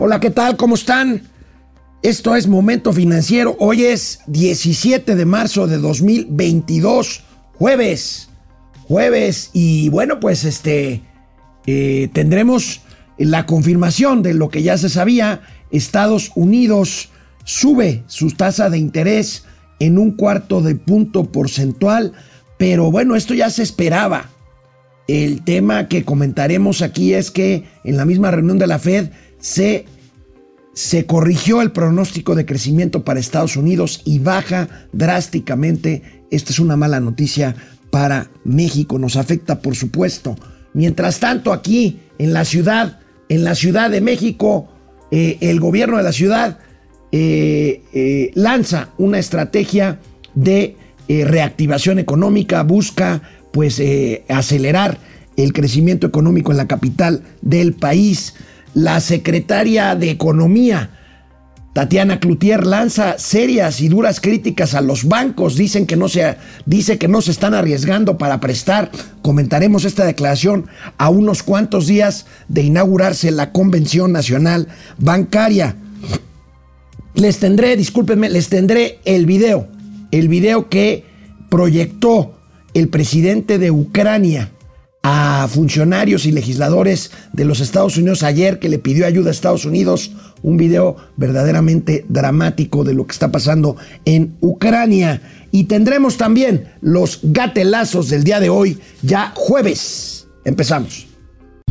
Hola, ¿qué tal? ¿Cómo están? Esto es Momento Financiero. Hoy es 17 de marzo de 2022, jueves. Jueves. Y bueno, pues este eh, tendremos la confirmación de lo que ya se sabía. Estados Unidos sube su tasa de interés en un cuarto de punto porcentual. Pero bueno, esto ya se esperaba. El tema que comentaremos aquí es que en la misma reunión de la Fed se, se corrigió el pronóstico de crecimiento para Estados Unidos y baja drásticamente. Esta es una mala noticia para México, nos afecta por supuesto. Mientras tanto, aquí en la ciudad, en la Ciudad de México, eh, el gobierno de la ciudad eh, eh, lanza una estrategia de reactivación económica, busca pues acelerar el crecimiento económico en la capital del país la secretaria de Economía, Tatiana Cloutier, lanza serias y duras críticas a los bancos. Dicen que no se, dice que no se están arriesgando para prestar. Comentaremos esta declaración a unos cuantos días de inaugurarse la Convención Nacional Bancaria. Les tendré, discúlpenme, les tendré el video, el video que proyectó el presidente de Ucrania a funcionarios y legisladores de los Estados Unidos ayer que le pidió ayuda a Estados Unidos, un video verdaderamente dramático de lo que está pasando en Ucrania. Y tendremos también los gatelazos del día de hoy, ya jueves. Empezamos.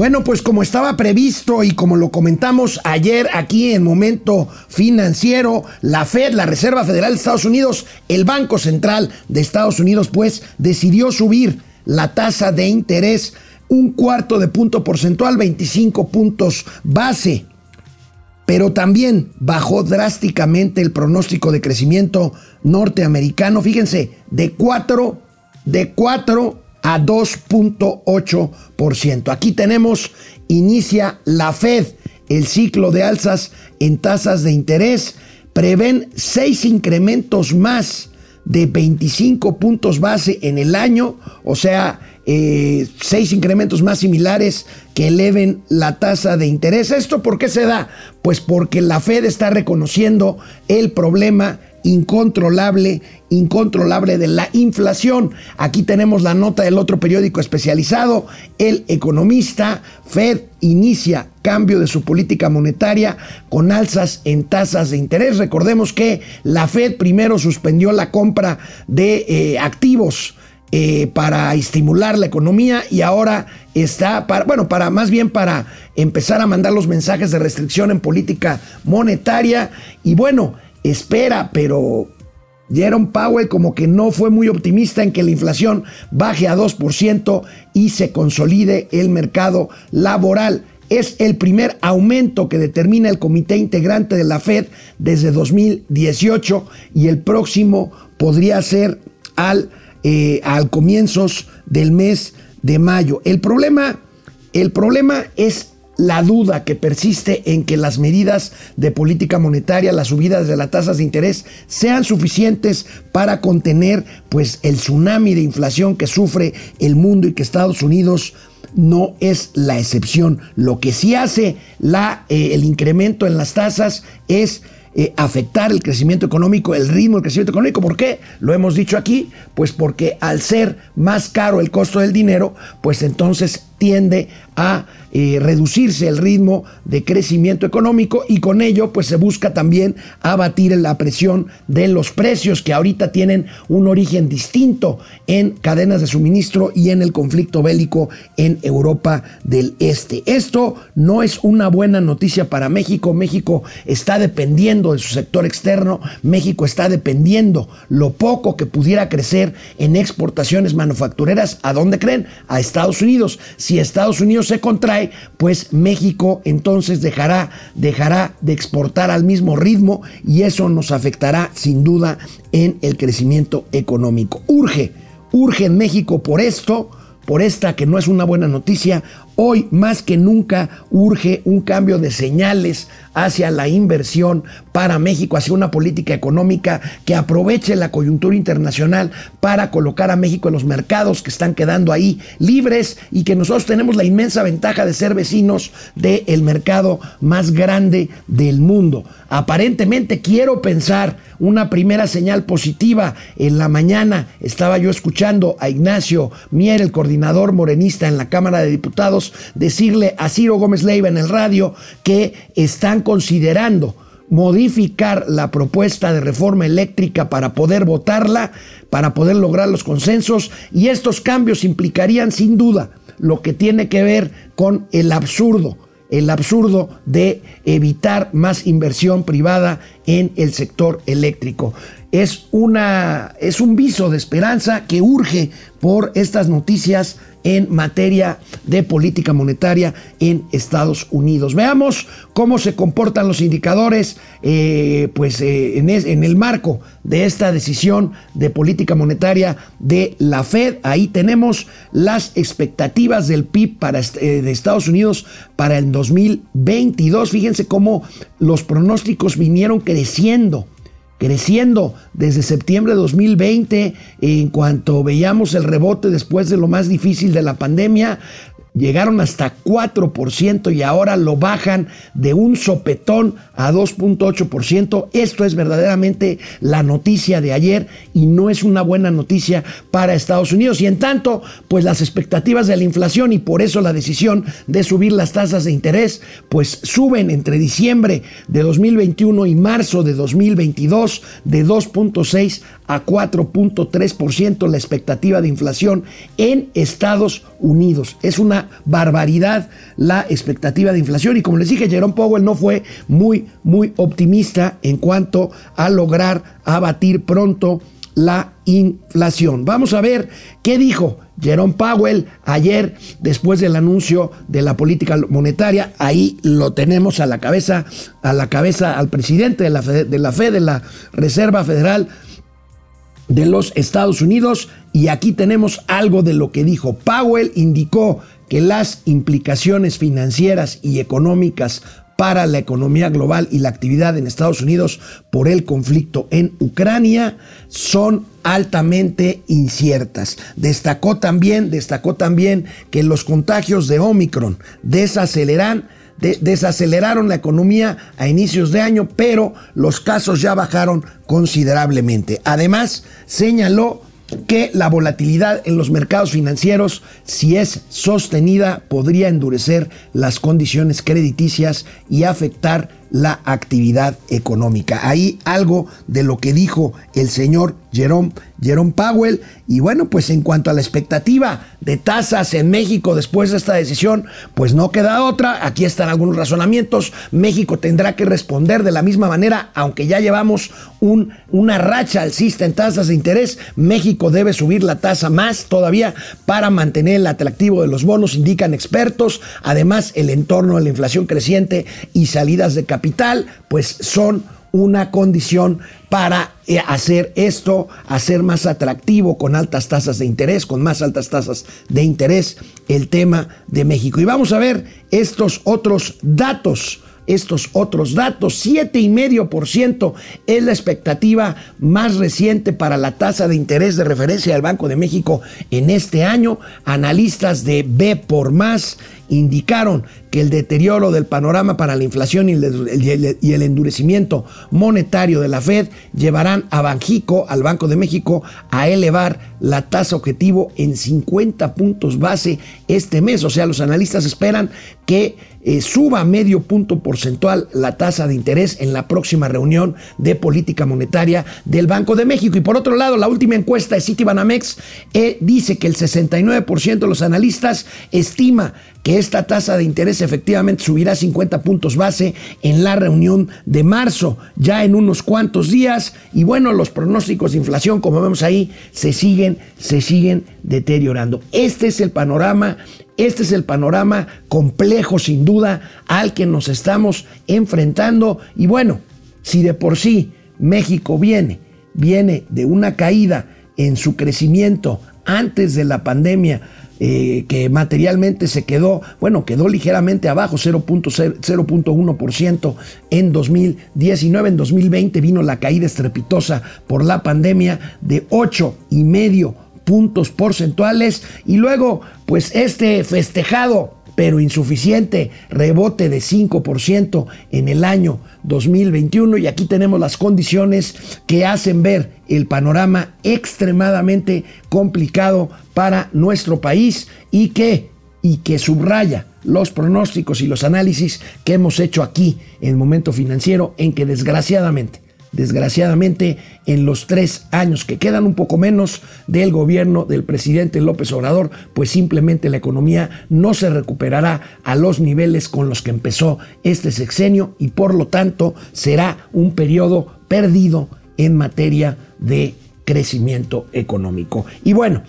Bueno, pues como estaba previsto y como lo comentamos ayer aquí en Momento Financiero, la Fed, la Reserva Federal de Estados Unidos, el Banco Central de Estados Unidos, pues decidió subir la tasa de interés un cuarto de punto porcentual, 25 puntos base. Pero también bajó drásticamente el pronóstico de crecimiento norteamericano. Fíjense, de 4, de 4 a 2.8%. Aquí tenemos, inicia la Fed el ciclo de alzas en tasas de interés. Prevén seis incrementos más de 25 puntos base en el año, o sea, eh, seis incrementos más similares que eleven la tasa de interés. ¿Esto por qué se da? Pues porque la Fed está reconociendo el problema incontrolable, incontrolable de la inflación. Aquí tenemos la nota del otro periódico especializado, El Economista, Fed inicia cambio de su política monetaria con alzas en tasas de interés. Recordemos que la Fed primero suspendió la compra de eh, activos. Eh, para estimular la economía y ahora está para, bueno, para más bien para empezar a mandar los mensajes de restricción en política monetaria y bueno, espera, pero Jerome Powell como que no fue muy optimista en que la inflación baje a 2% y se consolide el mercado laboral. Es el primer aumento que determina el comité integrante de la Fed desde 2018 y el próximo podría ser al, eh, al comienzos del mes de mayo. El problema, el problema es la duda que persiste en que las medidas de política monetaria, las subidas de las tasas de interés, sean suficientes para contener pues, el tsunami de inflación que sufre el mundo y que Estados Unidos no es la excepción. Lo que sí hace la, eh, el incremento en las tasas es eh, afectar el crecimiento económico, el ritmo del crecimiento económico. ¿Por qué? Lo hemos dicho aquí, pues porque al ser más caro el costo del dinero, pues entonces tiende a eh, reducirse el ritmo de crecimiento económico y con ello pues se busca también abatir la presión de los precios que ahorita tienen un origen distinto en cadenas de suministro y en el conflicto bélico en Europa del Este. Esto no es una buena noticia para México. México está dependiendo de su sector externo. México está dependiendo lo poco que pudiera crecer en exportaciones manufactureras. ¿A dónde creen? A Estados Unidos si Estados Unidos se contrae, pues México entonces dejará, dejará de exportar al mismo ritmo y eso nos afectará sin duda en el crecimiento económico. Urge, Urge en México por esto, por esta que no es una buena noticia, Hoy más que nunca urge un cambio de señales hacia la inversión para México, hacia una política económica que aproveche la coyuntura internacional para colocar a México en los mercados que están quedando ahí libres y que nosotros tenemos la inmensa ventaja de ser vecinos del mercado más grande del mundo. Aparentemente quiero pensar una primera señal positiva. En la mañana estaba yo escuchando a Ignacio Mier, el coordinador morenista en la Cámara de Diputados, decirle a Ciro Gómez Leiva en el radio que están considerando modificar la propuesta de reforma eléctrica para poder votarla, para poder lograr los consensos, y estos cambios implicarían sin duda lo que tiene que ver con el absurdo, el absurdo de evitar más inversión privada en el sector eléctrico. Es, una, es un viso de esperanza que urge por estas noticias en materia de política monetaria en Estados Unidos. Veamos cómo se comportan los indicadores eh, pues, eh, en, el marco de esta decisión de política monetaria de la Fed. Ahí tenemos las expectativas del PIB para, eh, de Estados Unidos para el 2022. Fíjense cómo los pronósticos vinieron creciendo creciendo desde septiembre de 2020 en cuanto veíamos el rebote después de lo más difícil de la pandemia llegaron hasta 4% y ahora lo bajan de un sopetón a 2.8%. Esto es verdaderamente la noticia de ayer y no es una buena noticia para Estados Unidos. Y en tanto, pues las expectativas de la inflación y por eso la decisión de subir las tasas de interés, pues suben entre diciembre de 2021 y marzo de 2022 de 2.6 a 4.3% la expectativa de inflación en Estados Unidos. Es una barbaridad la expectativa de inflación y como les dije, Jerome Powell no fue muy, muy optimista en cuanto a lograr abatir pronto la inflación. Vamos a ver qué dijo Jerome Powell ayer después del anuncio de la política monetaria. Ahí lo tenemos a la cabeza, a la cabeza al presidente de la de la, Fed, de la Reserva Federal de los Estados Unidos y aquí tenemos algo de lo que dijo. Powell indicó que las implicaciones financieras y económicas para la economía global y la actividad en Estados Unidos por el conflicto en Ucrania son altamente inciertas. Destacó también, destacó también que los contagios de Omicron desaceleran desaceleraron la economía a inicios de año, pero los casos ya bajaron considerablemente. Además, señaló que la volatilidad en los mercados financieros, si es sostenida, podría endurecer las condiciones crediticias y afectar la actividad económica. Ahí algo de lo que dijo el señor Jerome, Jerome Powell. Y bueno, pues en cuanto a la expectativa de tasas en México después de esta decisión, pues no queda otra. Aquí están algunos razonamientos. México tendrá que responder de la misma manera, aunque ya llevamos un, una racha alcista en tasas de interés. México debe subir la tasa más todavía para mantener el atractivo de los bonos, indican expertos. Además, el entorno de la inflación creciente y salidas de capital, pues son una condición para eh, hacer esto, hacer más atractivo con altas tasas de interés, con más altas tasas de interés el tema de México. Y vamos a ver estos otros datos estos otros datos. 7,5% es la expectativa más reciente para la tasa de interés de referencia del Banco de México en este año. Analistas de B por más indicaron que el deterioro del panorama para la inflación y el, endurecimiento monetario de la Fed llevarán a Banjico, al Banco de México, a elevar la tasa objetivo en 50 puntos base este mes. O sea, los analistas esperan que eh, suba medio punto porcentual la tasa de interés en la próxima reunión de política monetaria del Banco de México. Y por otro lado, la última encuesta de Citibanamex eh, dice que el 69% de los analistas estima que esta tasa de interés efectivamente subirá 50 puntos base en la reunión de marzo, ya en unos cuantos días. Y bueno, los pronósticos de inflación, como vemos ahí, se siguen, se siguen deteriorando. Este es el panorama, este es el panorama complejo sin duda al que nos estamos enfrentando. Y bueno, si de por sí México viene, viene de una caída en su crecimiento antes de la pandemia, eh, que materialmente se quedó, bueno, quedó ligeramente abajo, 0.1% en 2019. En 2020 vino la caída estrepitosa por la pandemia de 8,5 puntos porcentuales. Y luego, pues este festejado pero insuficiente rebote de 5% en el año 2021 y aquí tenemos las condiciones que hacen ver el panorama extremadamente complicado para nuestro país y que, y que subraya los pronósticos y los análisis que hemos hecho aquí en momento financiero en que desgraciadamente desgraciadamente, en los tres años que quedan un poco menos del gobierno del presidente López Obrador, pues simplemente la economía no se recuperará a los niveles con los que empezó este sexenio y por lo tanto será un periodo perdido en materia de crecimiento económico. Y bueno,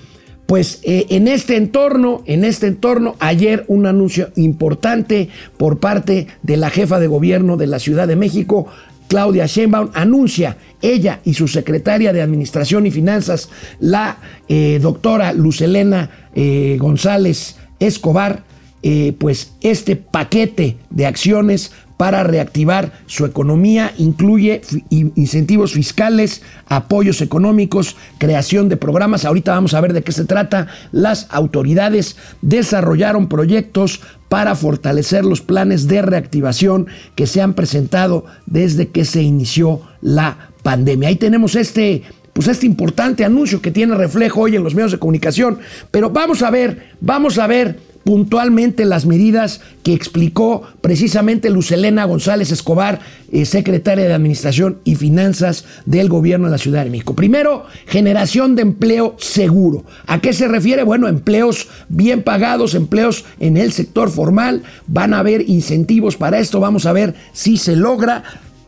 pues eh, en este entorno, en este entorno, ayer un anuncio importante por parte de la jefa de gobierno de la Ciudad de México, Claudia Sheinbaum anuncia, ella y su secretaria de Administración y Finanzas, la eh, doctora Lucelena eh, González Escobar, eh, pues este paquete de acciones para reactivar su economía incluye incentivos fiscales, apoyos económicos, creación de programas. Ahorita vamos a ver de qué se trata. Las autoridades desarrollaron proyectos para fortalecer los planes de reactivación que se han presentado desde que se inició la pandemia. Ahí tenemos este pues este importante anuncio que tiene reflejo hoy en los medios de comunicación, pero vamos a ver, vamos a ver puntualmente las medidas que explicó precisamente Lucelena González Escobar, eh, secretaria de Administración y Finanzas del Gobierno de la Ciudad de México. Primero, generación de empleo seguro. ¿A qué se refiere? Bueno, empleos bien pagados, empleos en el sector formal. Van a haber incentivos para esto. Vamos a ver si se logra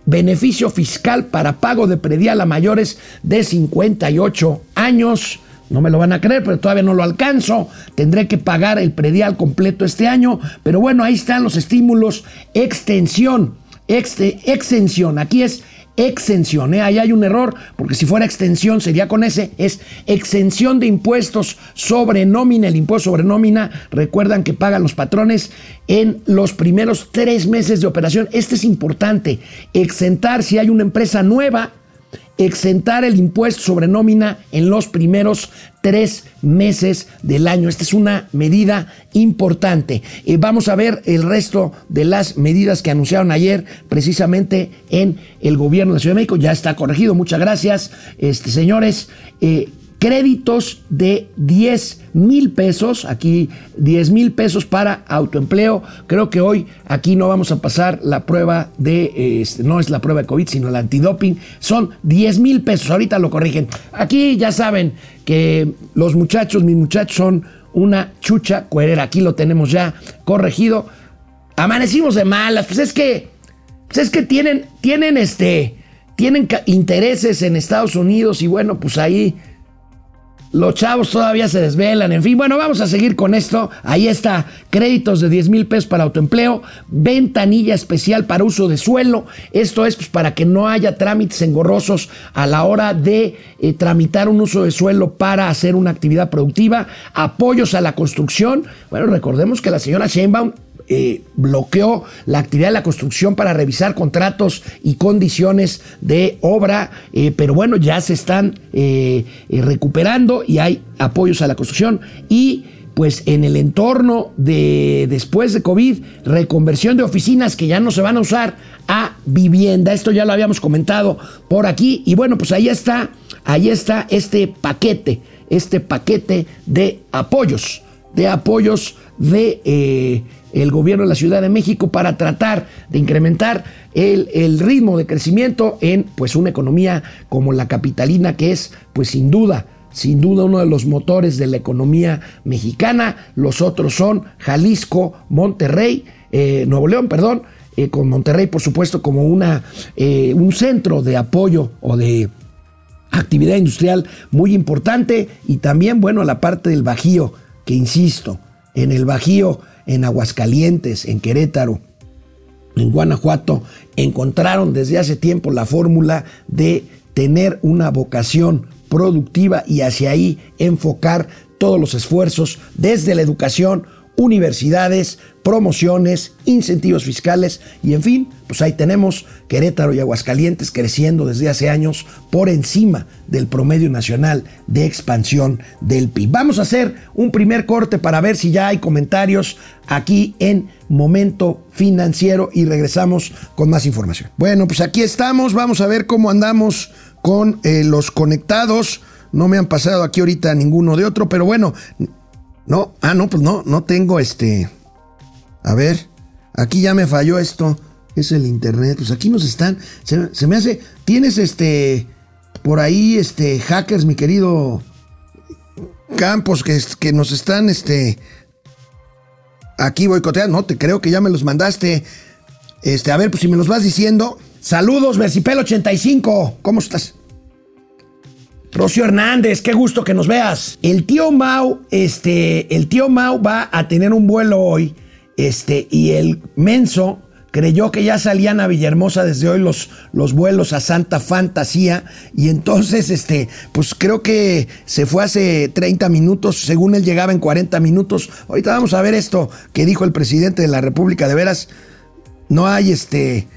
beneficio fiscal para pago de predial a mayores de 58 años. No me lo van a creer, pero todavía no lo alcanzo. Tendré que pagar el predial completo este año. Pero bueno, ahí están los estímulos. Extensión. extensión. Aquí es exención. ¿eh? Ahí hay un error, porque si fuera extensión sería con ese. Es exención de impuestos sobre nómina. El impuesto sobre nómina, recuerdan que pagan los patrones en los primeros tres meses de operación. Este es importante. Exentar si hay una empresa nueva exentar el impuesto sobre nómina en los primeros tres meses del año. Esta es una medida importante. Eh, vamos a ver el resto de las medidas que anunciaron ayer precisamente en el gobierno de Ciudad de México. Ya está corregido. Muchas gracias, este, señores. Eh, créditos de 10 mil pesos, aquí 10 mil pesos para autoempleo. Creo que hoy aquí no vamos a pasar la prueba de, este, no es la prueba de COVID, sino el antidoping. Son 10 mil pesos, ahorita lo corrigen. Aquí ya saben que los muchachos, mis muchachos son una chucha cuerera. Aquí lo tenemos ya corregido. Amanecimos de malas, pues es que, pues es que tienen, tienen este, tienen intereses en Estados Unidos y bueno, pues ahí los chavos todavía se desvelan, en fin, bueno, vamos a seguir con esto. Ahí está, créditos de 10 mil pesos para autoempleo, ventanilla especial para uso de suelo. Esto es pues, para que no haya trámites engorrosos a la hora de eh, tramitar un uso de suelo para hacer una actividad productiva. Apoyos a la construcción. Bueno, recordemos que la señora Sheinbaum eh, bloqueó la actividad de la construcción para revisar contratos y condiciones de obra, eh, pero bueno, ya se están eh, recuperando y hay apoyos a la construcción y pues en el entorno de después de COVID, reconversión de oficinas que ya no se van a usar a vivienda. Esto ya lo habíamos comentado por aquí. Y bueno, pues ahí está, ahí está este paquete, este paquete de apoyos, de apoyos de el gobierno de la Ciudad de México para tratar de incrementar el, ritmo de crecimiento en pues una economía como la capitalina que es pues sin duda sin duda uno de los motores de la economía mexicana. Los otros son Jalisco, Monterrey, eh, Nuevo León, perdón, eh, con Monterrey por supuesto como una, eh, un centro de apoyo o de actividad industrial muy importante y también, bueno, la parte del Bajío, que insisto, en el Bajío en Aguascalientes, en Querétaro, en Guanajuato, encontraron desde hace tiempo la fórmula de tener una vocación productiva y hacia ahí enfocar todos los esfuerzos desde la educación, universidades, promociones, incentivos fiscales y en fin, pues ahí tenemos Querétaro y Aguascalientes creciendo desde hace años por encima del promedio nacional de expansión del PIB. Vamos a hacer un primer corte para ver si ya hay comentarios aquí en Momento Financiero y regresamos con más información. Bueno, pues aquí estamos, vamos a ver cómo andamos con eh, los conectados. No me han pasado aquí ahorita ninguno de otro, pero bueno, no, ah, no, pues no, no tengo este. A ver, aquí ya me falló esto. Es el internet. Pues aquí nos están. Se, me hace. Tienes este. Por ahí, este. Hackers, mi querido. Campos, que, que nos están, este. Aquí boicoteando. No, te creo que ya me los mandaste. Este, a ver, pues si me los vas diciendo. Saludos, Versipel 85. ¿Cómo estás? Rocio Hernández, qué gusto que nos veas. El tío Mau, este, el tío Mau va a tener un vuelo hoy, este, y el menso creyó que ya salían a Villahermosa desde hoy los, los vuelos a Santa Fantasía y entonces este pues creo que se fue hace 30 minutos, según él llegaba en 40 minutos. Ahorita vamos a ver esto que dijo el presidente de la República, de veras no hay este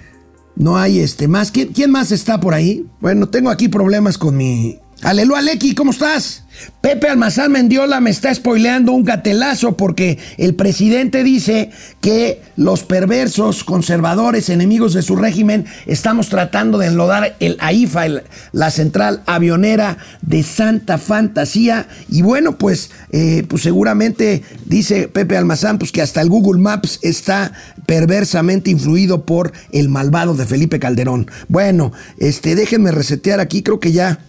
no hay este más. ¿Quién, quién más está por ahí? Bueno, tengo aquí problemas con mi Aleluya, Aleki, ¿cómo estás? Pepe Almazán Mendiola me está spoileando un gatelazo porque el presidente dice que los perversos, conservadores, enemigos de su régimen, estamos tratando de enlodar el AIFA, la central avionera de Santa Fantasía. Y bueno, pues, eh, pues seguramente dice Pepe Almazán pues que hasta el Google Maps está perversamente influido por el malvado de Felipe Calderón. Bueno, este, déjenme resetear aquí, creo que ya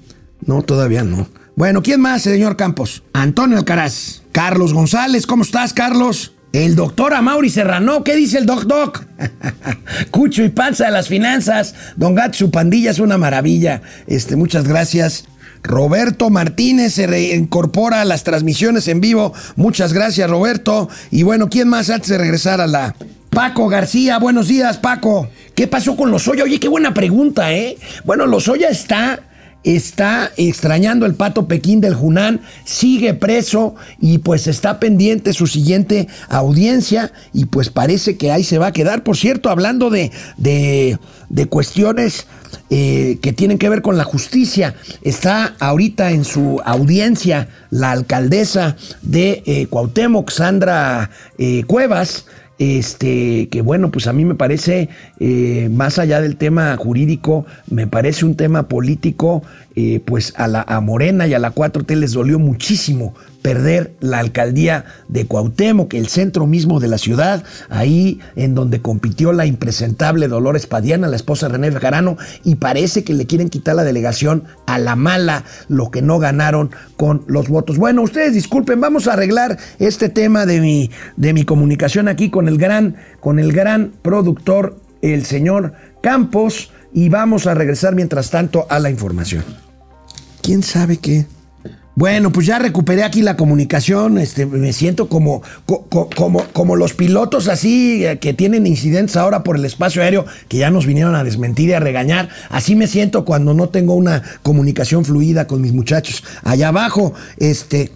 no, todavía no. Bueno, ¿quién más, señor Campos? Antonio Alcaraz. Carlos González, ¿cómo estás, Carlos? El doctor Amaury Serrano, ¿qué dice el doc doc? Cucho y panza de las finanzas. Don Gato, su pandilla es una maravilla. Este, muchas gracias. Roberto Martínez se reincorpora a las transmisiones en vivo. Muchas gracias, Roberto. Y bueno, ¿quién más antes de regresar a la... Paco García, buenos días, Paco. ¿Qué pasó con Lozoya? Oye, qué buena pregunta, ¿eh? Bueno, Lozoya está está extrañando el pato Pekín del Junán, sigue preso y pues está pendiente su siguiente audiencia y pues parece que ahí se va a quedar. Por cierto, hablando de, de, cuestiones eh, que tienen que ver con la justicia, está ahorita en su audiencia la alcaldesa de eh, Cuauhtémoc, Sandra eh, Cuevas, este, que bueno, pues a mí me parece, eh, más allá del tema jurídico, me parece un tema político, eh, pues a, la, a Morena y a la 4T les dolió muchísimo perder la alcaldía de Cuauhtémoc, el centro mismo de la ciudad, ahí en donde compitió la impresentable Dolores Padiana, la esposa de René Bejarano, y parece que le quieren quitar la delegación a la mala, lo que no ganaron con los votos. Bueno, ustedes disculpen, vamos a arreglar este tema de mi, de mi comunicación aquí con el gran, con el gran productor, el señor Campos, y vamos a regresar mientras tanto a la información. ¿Quién sabe qué? Bueno, pues ya recuperé aquí la comunicación, este, me siento como, como, como los pilotos así eh, que tienen incidentes ahora por el espacio aéreo que ya nos vinieron a desmentir y a regañar. Así me siento cuando no tengo una comunicación fluida con mis muchachos. Allá abajo, este,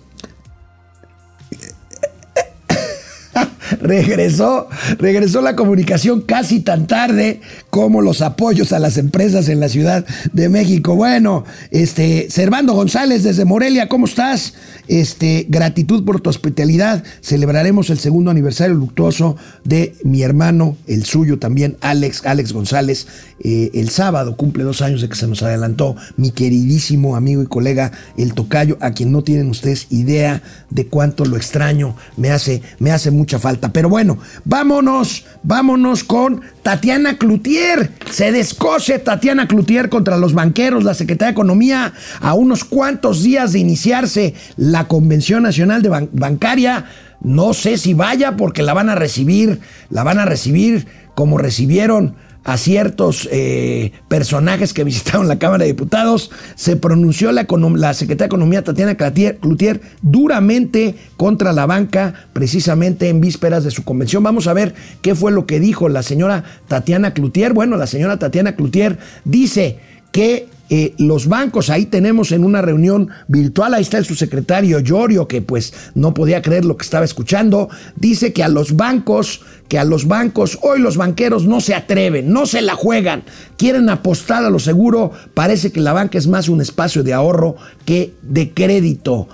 regresó, regresó la comunicación casi tan tarde como los apoyos a las empresas en la Ciudad de México. Bueno, este, Servando González desde Morelia, ¿cómo estás? Este, gratitud por tu hospitalidad. Celebraremos el segundo aniversario luctuoso de mi hermano, el suyo también, Alex, Alex González. Eh, el sábado cumple dos años de que se nos adelantó mi queridísimo amigo y colega, el Tocayo, a quien no tienen ustedes idea de cuánto lo extraño. Me hace, me hace mucha falta. Pero bueno, vámonos, vámonos con Tatiana Cloutier. Se descoce Tatiana Cloutier contra los banqueros, la Secretaría de Economía, a unos cuantos días de iniciarse la Convención Nacional de Bancaria. No sé si vaya porque la van a recibir, la van a recibir como recibieron a ciertos eh, personajes que visitaron la Cámara de Diputados, se pronunció la, la Secretaria de Economía Tatiana Cloutier duramente contra la banca, precisamente en vísperas de su convención. Vamos a ver qué fue lo que dijo la señora Tatiana Cloutier. Bueno, la señora Tatiana Cloutier dice que eh, los bancos, ahí tenemos en una reunión virtual, ahí está el subsecretario Llorio, que pues no podía creer lo que estaba escuchando, dice que a los bancos, que a los bancos, hoy los banqueros no se atreven, no se la juegan, quieren apostar a lo seguro, parece que la banca es más un espacio de ahorro que de crédito.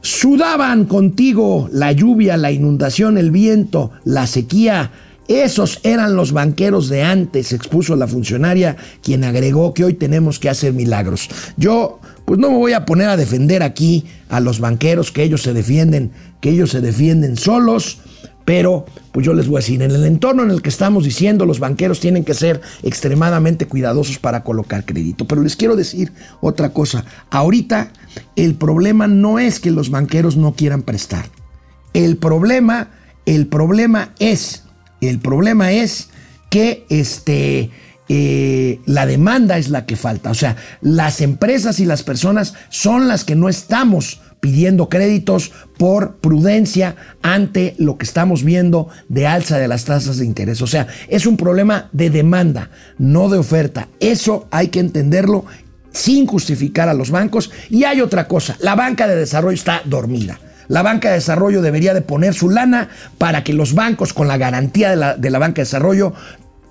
Sudaban contigo la lluvia, la inundación, el viento, la sequía, esos eran los banqueros de antes, expuso la funcionaria, quien agregó que hoy tenemos que hacer milagros. Yo, pues no me voy a poner a defender aquí a los banqueros, que ellos se defienden, que ellos se defienden solos, pero pues yo les voy a decir, en el entorno en el que estamos diciendo, los banqueros tienen que ser extremadamente cuidadosos para colocar crédito. Pero les quiero decir otra cosa, ahorita el problema no es que los banqueros no quieran prestar. El problema, el problema es el problema es que este, eh, la demanda es la que falta. O sea, las empresas y las personas son las que no estamos pidiendo créditos por prudencia ante lo que estamos viendo de alza de las tasas de interés. O sea, es un problema de demanda, no de oferta. Eso hay que entenderlo sin justificar a los bancos. Y hay otra cosa, la banca de desarrollo está dormida. La banca de desarrollo debería de poner su lana para que los bancos, con la garantía de la, de la banca de desarrollo,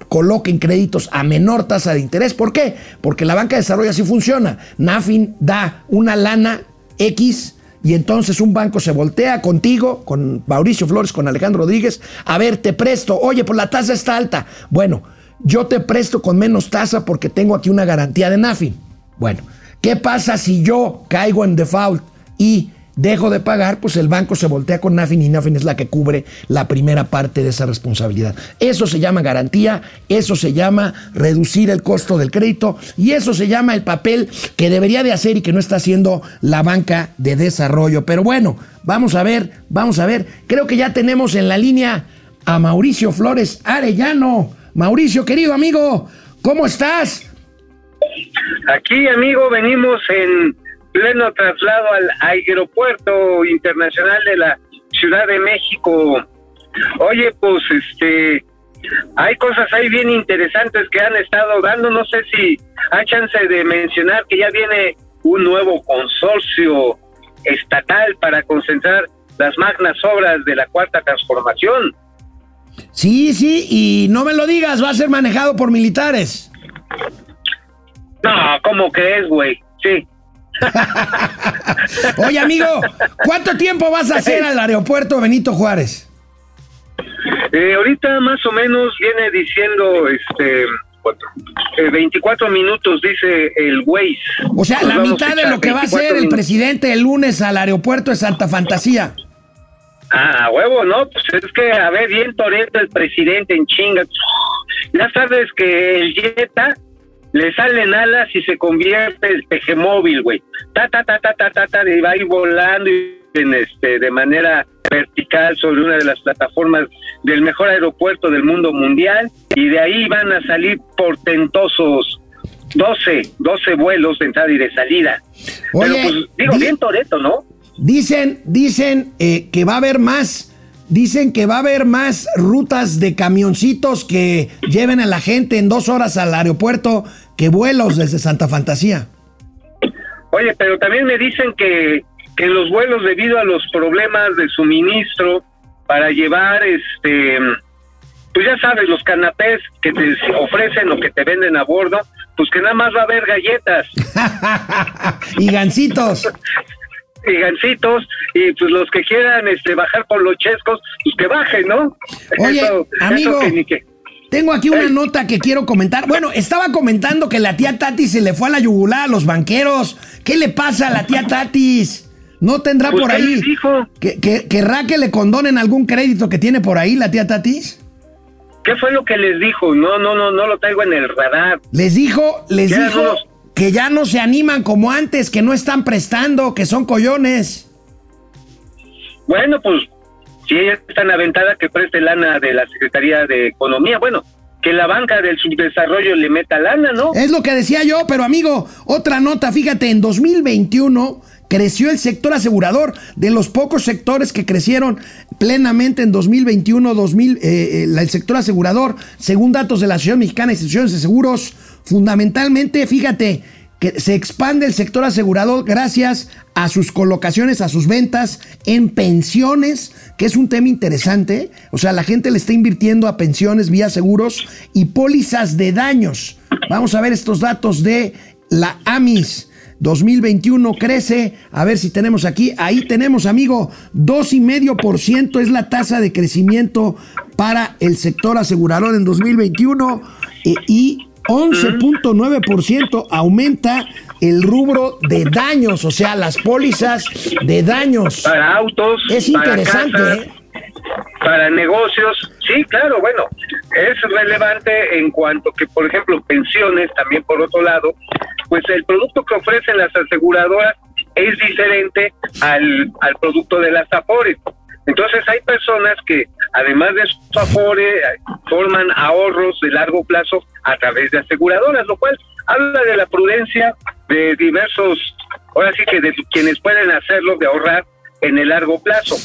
coloquen créditos a menor tasa de interés. ¿Por qué? Porque la banca de desarrollo así funciona. Nafin da una lana X y entonces un banco se voltea contigo, con Mauricio Flores, con Alejandro Rodríguez, a ver, te presto, oye, pues la tasa está alta. Bueno, yo te presto con menos tasa porque tengo aquí una garantía de Nafin. Bueno, ¿qué pasa si yo caigo en default y dejo de pagar, pues el banco se voltea con Nafin y Nafin es la que cubre la primera parte de esa responsabilidad. Eso se llama garantía, eso se llama reducir el costo del crédito y eso se llama el papel que debería de hacer y que no está haciendo la banca de desarrollo. Pero bueno, vamos a ver, vamos a ver. Creo que ya tenemos en la línea a Mauricio Flores Arellano. Mauricio, querido amigo, ¿cómo estás? Aquí, amigo, venimos en pleno traslado al aeropuerto internacional de la Ciudad de México. Oye, pues este, hay cosas ahí bien interesantes que han estado dando. No sé si hay chance de mencionar que ya viene un nuevo consorcio estatal para concentrar las magnas obras de la cuarta transformación. Sí, sí, y no me lo digas, va a ser manejado por militares. No, ¿cómo crees, güey? Sí, Oye, amigo, ¿cuánto tiempo vas a hacer al aeropuerto Benito Juárez? Eh, ahorita más o menos viene diciendo este 24 eh, minutos, dice el Waze. O sea, la mitad de lo que va a hacer el presidente el lunes al aeropuerto de Santa Fantasía. Ah, huevo, ¿no? Pues es que, a ver, bien Toreto el presidente en chinga. Ya sabes que el Jetta le salen alas y se convierte el peje móvil, güey. Ta, ta, ta, ta, ta, ta, ta, y va a ir volando en este, de manera vertical sobre una de las plataformas del mejor aeropuerto del mundo mundial y de ahí van a salir portentosos 12, 12 vuelos de entrada y de salida. Pero pues digo, bien Toreto, ¿no? Dicen, dicen eh, que va a haber más Dicen que va a haber más rutas de camioncitos que lleven a la gente en dos horas al aeropuerto que vuelos desde Santa Fantasía. Oye, pero también me dicen que, que los vuelos debido a los problemas de suministro para llevar este pues ya sabes, los canapés que te ofrecen o que te venden a bordo, pues que nada más va a haber galletas. y gancitos. y gancitos, y pues los que quieran este bajar por los chescos, pues que bajen, ¿no? Oye, amigo, tengo aquí una nota que quiero comentar. Bueno, estaba comentando que la tía Tati se le fue a la yugular a los banqueros. ¿Qué le pasa a la tía Tatis? ¿No tendrá pues, por ahí? Dijo? ¿Que, que, ¿Querrá que le condonen algún crédito que tiene por ahí la tía Tatis? ¿Qué fue lo que les dijo? No, no, no, no lo traigo en el radar. Les dijo, les dijo que ya no se animan como antes, que no están prestando, que son collones. Bueno, pues si ella está en aventada que preste lana de la Secretaría de Economía, bueno, que la banca del subdesarrollo le meta lana, ¿no? Es lo que decía yo, pero amigo, otra nota, fíjate, en 2021 creció el sector asegurador, de los pocos sectores que crecieron plenamente en 2021, 2000, eh, eh, el sector asegurador, según datos de la Asociación Mexicana de Instituciones de Seguros, fundamentalmente, fíjate, que se expande el sector asegurador gracias a sus colocaciones, a sus ventas en pensiones, que es un tema interesante. O sea, la gente le está invirtiendo a pensiones vía seguros y pólizas de daños. Vamos a ver estos datos de la AMIS. 2021 crece, a ver si tenemos aquí, ahí tenemos amigo, 2,5% es la tasa de crecimiento para el sector asegurador en 2021 eh, y 11.9% aumenta el rubro de daños, o sea, las pólizas de daños. Para autos, Es para casas, ¿eh? para negocios. Sí, claro, bueno, es relevante en cuanto que, por ejemplo, pensiones, también por otro lado, pues el producto que ofrecen las aseguradoras es diferente al, al producto de las Afores. Entonces hay personas que, además de su Afore, forman ahorros de largo plazo a través de aseguradoras, lo cual habla de la prudencia de diversos, ahora sí que de quienes pueden hacerlo, de ahorrar en el largo plazo.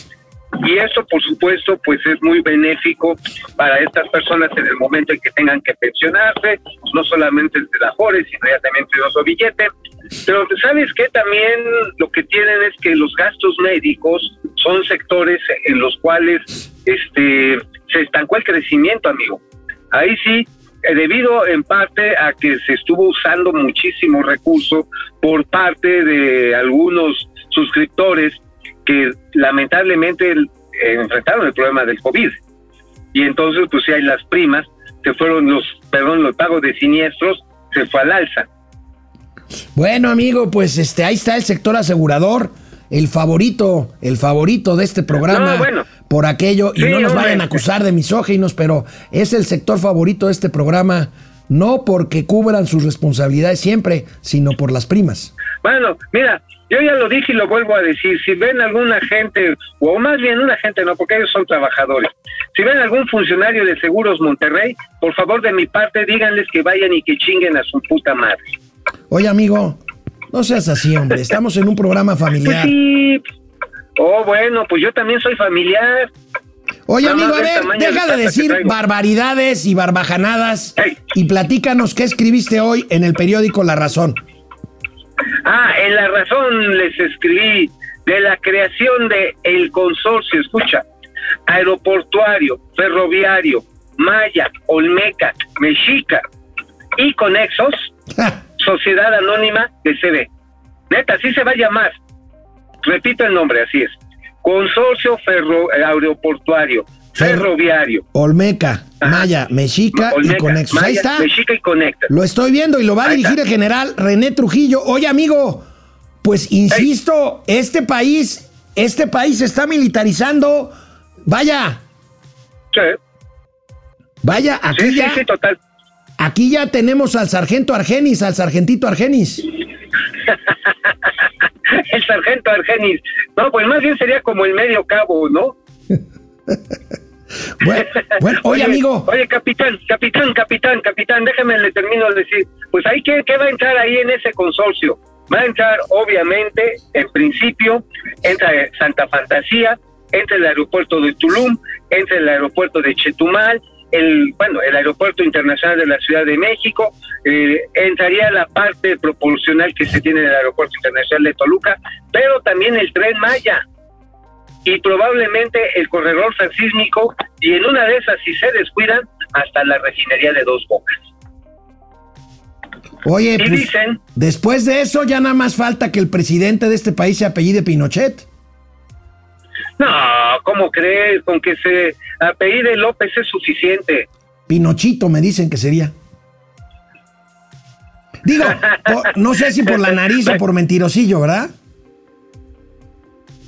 Y eso, por supuesto, pues es muy benéfico para estas personas en el momento en que tengan que pensionarse, no solamente el Afore, sino ya también otro billete. Pero sabes que también lo que tienen es que los gastos médicos son sectores en los cuales este se estancó el crecimiento, amigo. Ahí sí, eh, debido en parte a que se estuvo usando muchísimo recurso por parte de algunos suscriptores que lamentablemente el- eh, enfrentaron el problema del COVID. Y entonces, pues sí hay las primas, que fueron los, perdón, los pagos de siniestros, se fue al alza. Bueno, amigo, pues este, ahí está el sector asegurador, el favorito, el favorito de este programa. No, bueno. Por aquello, y Sí, no nos hombre. vayan a acusar de misóginos, pero es el sector favorito de este programa, no porque cubran sus responsabilidades siempre, sino por las primas. Bueno, mira, yo ya lo dije y lo vuelvo a decir, si ven algún agente, o más bien un agente no, porque ellos son trabajadores, si ven algún funcionario de Seguros Monterrey, por favor de mi parte díganles que vayan y que chinguen a su puta madre. Oye, amigo, no seas así, hombre. Estamos en un programa Pues familiar. sí, oh bueno, pues yo también soy familiar. Oye, Nada amigo, a ver, deja de decir barbaridades y barbajanadas y platícanos qué escribiste hoy en el periódico La Razón. Ah, en la razón les escribí de la creación de el consorcio, escucha, aeroportuario, ferroviario, Maya, Olmeca, Mexica y Conexos, Sociedad Anónima de CB. Neta, así se va a llamar. Repito el nombre, así es. Consorcio Ferro Aeroportuario, Ferroviario, Olmeca, Ajá. Maya, Mexica y Conexos. Ahí está. Mexica y Conecta. Lo estoy viendo y lo va a Ahí dirigir está. el general René Trujillo. Oye, amigo, pues insisto, este país, este país se está militarizando. Vaya, Sí, vaya, aquí sí, ya, sí, total. aquí ya tenemos al sargento Argenis, al sargentito Argenis. el sargento Argenis. No, pues más bien sería como el medio cabo, ¿no? Bueno, bueno, oye, amigo, Oye, capitán, capitán, capitán, capitán, déjame le termino de decir. Pues ahí, ¿qué, qué va a entrar ahí en ese consorcio? Va a entrar, obviamente, en principio, entra Santa Fantasía, entra el aeropuerto de Tulum, entra el aeropuerto de Chetumal, el, bueno, el aeropuerto internacional de la Ciudad de México, eh, entraría la parte proporcional que se tiene del aeropuerto internacional de Toluca, pero también el tren Maya y probablemente el corredor transísmico y en una de esas si se descuidan hasta la refinería de dos bocas. oye, y pues dicen- después de eso ya nada más falta que el presidente de este país se apellide Pinochet. No, ¿cómo crees? Con que se apellide López es suficiente. Pinochito me dicen que sería. Digo, por- no sé si por la nariz o por mentirosillo, ¿verdad?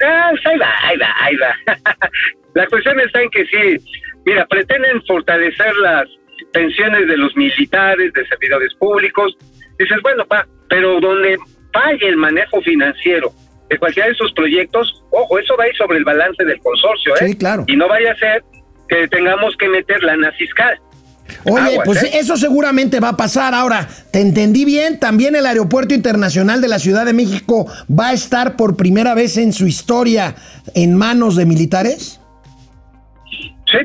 Ah, pues ahí va, ahí va, ahí va. la cuestión está en que sí, mira, pretenden fortalecer las pensiones de los militares, de servidores públicos. Dices, bueno, pa, pero donde falle el manejo financiero de cualquiera de esos proyectos, ojo, eso va a ir sobre el balance del consorcio, ¿eh? Sí, claro. Y no vaya a ser que tengamos que meter lana fiscal. Oye, Aguas, pues ¿eh? eso seguramente va a pasar. Ahora, ¿te entendí bien? También el Aeropuerto Internacional de la Ciudad de México va a estar por primera vez en su historia en manos de militares. Sí,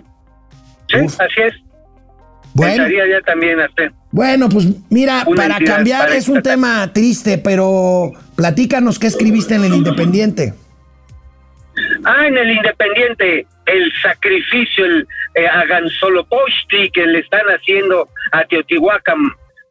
sí, Uf. así es. Bueno, ya también. Bueno, pues mira, Una para cambiar es un tema triste, pero platícanos qué escribiste en el Independiente. Ah, en el Independiente, el sacrificio, el eh, Aganzolopochtli que le están haciendo a Teotihuacán,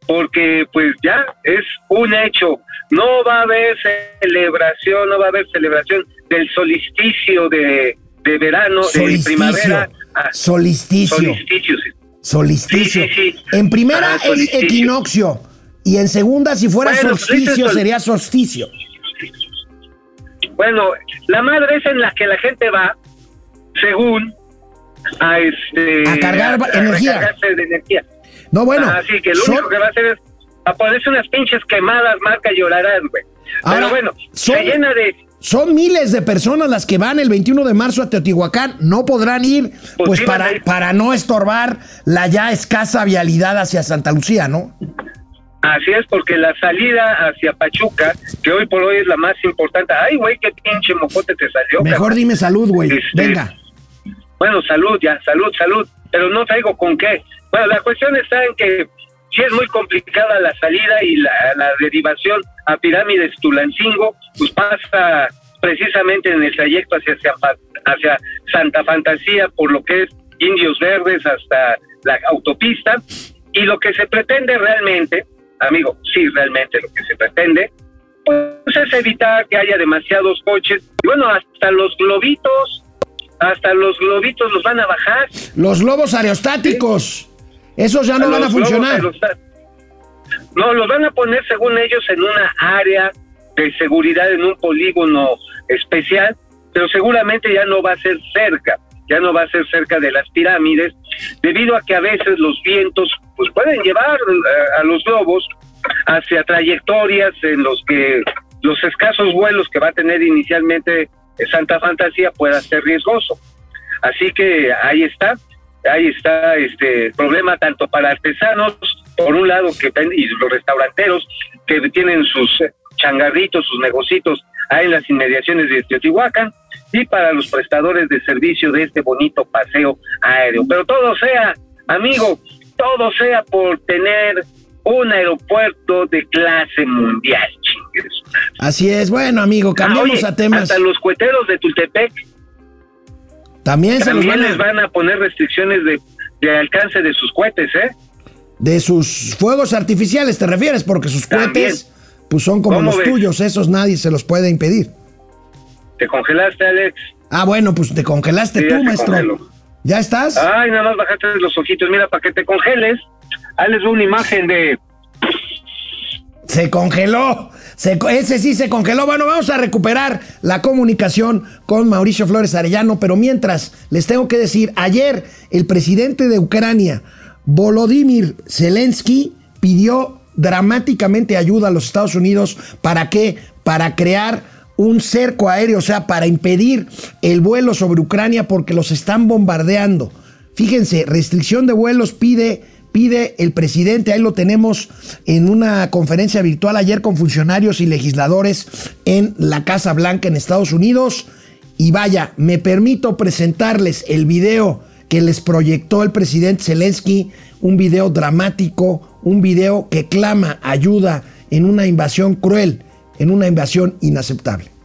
porque pues ya es un hecho. No va a haber celebración, no va a haber celebración del solsticio de, de verano, de Solsticio. primavera. a- Solsticio. solsticio, sí. Solsticio. Sí, sí, sí. En primera Ah, es equinoccio. Y en segunda, si fuera Bueno, pues, solsticio, sol- sería solsticio. Bueno, la madre es en la que la gente va, según, a este... A cargar energía. recargarse de energía. No, bueno. Así que lo son- único que va a hacer es a ponerse unas pinches quemadas, marca llorarás, güey. Pero bueno, son- se llena de... Son miles de personas las que van el 21 de marzo a Teotihuacán. No podrán ir, pues, sí a para, ir. para no estorbar la ya escasa vialidad hacia Santa Lucía, ¿no? Así es, porque la salida hacia Pachuca, que hoy por hoy es la más importante... Ay, güey, qué pinche mojote te salió. Mejor cabrón. dime salud, güey. Este, Venga. Bueno, salud, ya, salud, salud, pero no traigo con qué. Bueno, la cuestión está en que sí es muy complicada la salida y la, derivación a Pirámides Tulancingo, pues pasa precisamente en el trayecto hacia, hacia, hacia Santa Fantasía, por lo que es Indios Verdes hasta la autopista, y lo que se pretende realmente, amigo, sí, realmente lo que se pretende, pues es evitar que haya demasiados coches, y bueno, hasta los globitos, hasta los globitos los van a bajar. Los globos aerostáticos. Esos ya no van a Los funcionar. No, los van a poner según ellos en una área de seguridad, en un polígono especial, pero seguramente ya no va a ser cerca, ya no va a ser cerca de las pirámides, debido a que a veces los vientos pues pueden llevar eh, a los globos hacia trayectorias en los que los escasos vuelos que va a tener inicialmente Santa Fantasía pueda ser riesgoso. Así que ahí está, ahí está este problema tanto para artesanos, por un lado, que y los restauranteros que tienen sus eh, changarritos, sus negocitos ahí en las inmediaciones de Teotihuacán, y para los prestadores de servicio de este bonito paseo aéreo. Pero todo sea, amigo, todo sea por tener un aeropuerto de clase mundial, chingues. Así es. Bueno, amigo, Ah, oye, a temas. Hasta los cueteros de Tultepec También se los también van a- les van a poner restricciones de, de alcance de sus cohetes, ¿eh? De sus fuegos artificiales, ¿te refieres? Porque sus También. cohetes, pues son como ¿Cómo los ves? tuyos. Esos nadie se los puede impedir. ¿Te congelaste, Alex? Ah, bueno, pues te congelaste Sí, tú, maestro. ¿Ya estás? Ay, nada más bajaste los ojitos. Mira, para que te congeles, ahí les doy una imagen de... Se congeló. Se co- ese sí se congeló. Bueno, vamos a recuperar la comunicación con Mauricio Flores Arellano, pero mientras les tengo que decir, ayer el presidente de Ucrania, Volodymyr Zelensky, pidió dramáticamente ayuda a los Estados Unidos para qué? Para crear un cerco aéreo, o sea, para impedir el vuelo sobre Ucrania porque los están bombardeando. Fíjense, restricción de vuelos pide pide el presidente, ahí lo tenemos en una conferencia virtual ayer con funcionarios y legisladores en la Casa Blanca en Estados Unidos. Y vaya, me permito presentarles el video que les proyectó el presidente Zelensky, un video dramático, un video que clama ayuda en una invasión cruel, en una invasión inaceptable.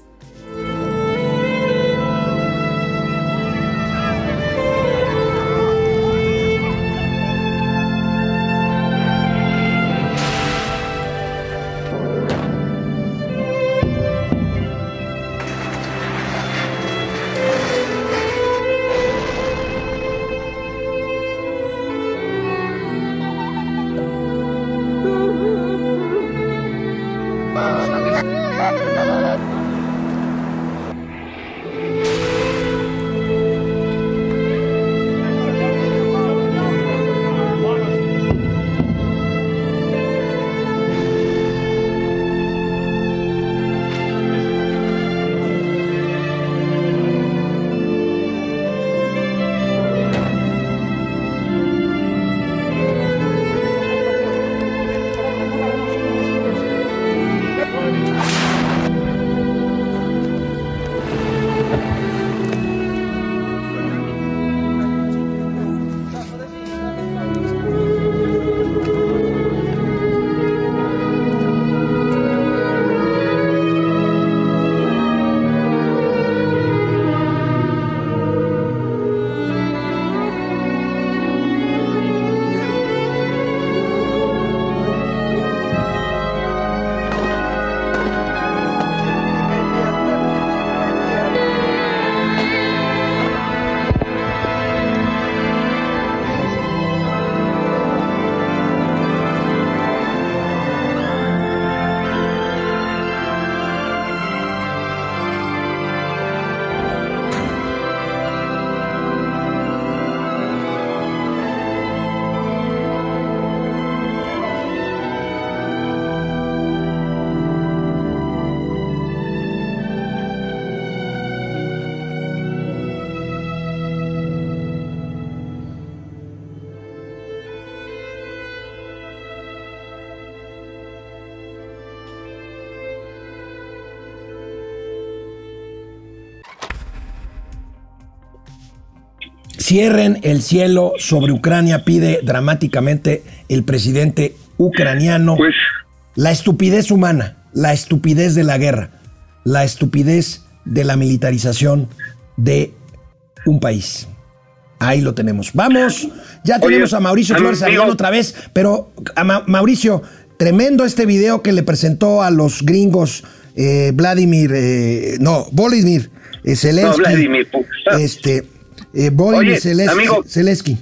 Cierren el cielo sobre Ucrania, pide dramáticamente el presidente ucraniano. Pues La estupidez humana, la estupidez de la guerra, la estupidez de la militarización de un país. Ahí lo tenemos. Vamos, ya Oye, tenemos a Mauricio Flores. Arellano otra vez, pero a Ma- Mauricio, tremendo este video que le presentó a los gringos eh, Vladimir, eh, no, Volodymyr eh, Zelensky. No, Vladimir, Este, eh, amigo. Zelensky.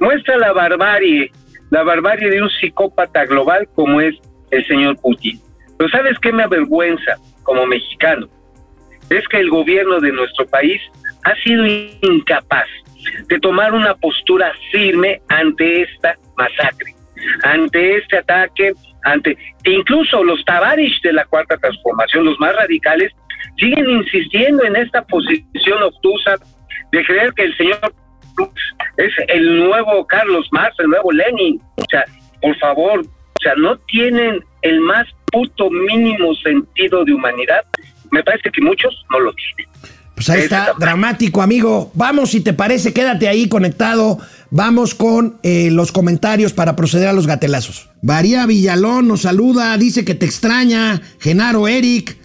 muestra la barbarie, la barbarie de un psicópata global como es el señor Putin. Pero ¿sabes qué me avergüenza como mexicano? Es que el gobierno de nuestro país ha sido incapaz de tomar una postura firme ante esta masacre, ante este ataque, ante e incluso los tabarish de la cuarta transformación, los más radicales, siguen insistiendo en esta posición obtusa de creer que el señor es el nuevo Carlos Marx, el nuevo Lenin. O sea, por favor, o sea, no tienen el más puto mínimo sentido de humanidad. Me parece que muchos no lo tienen. Pues ahí está, dramático, amigo. Vamos, si te parece, quédate ahí conectado. Vamos con eh, los comentarios para proceder a los gatelazos. María Villalón nos saluda, dice que te extraña. Genaro Eric.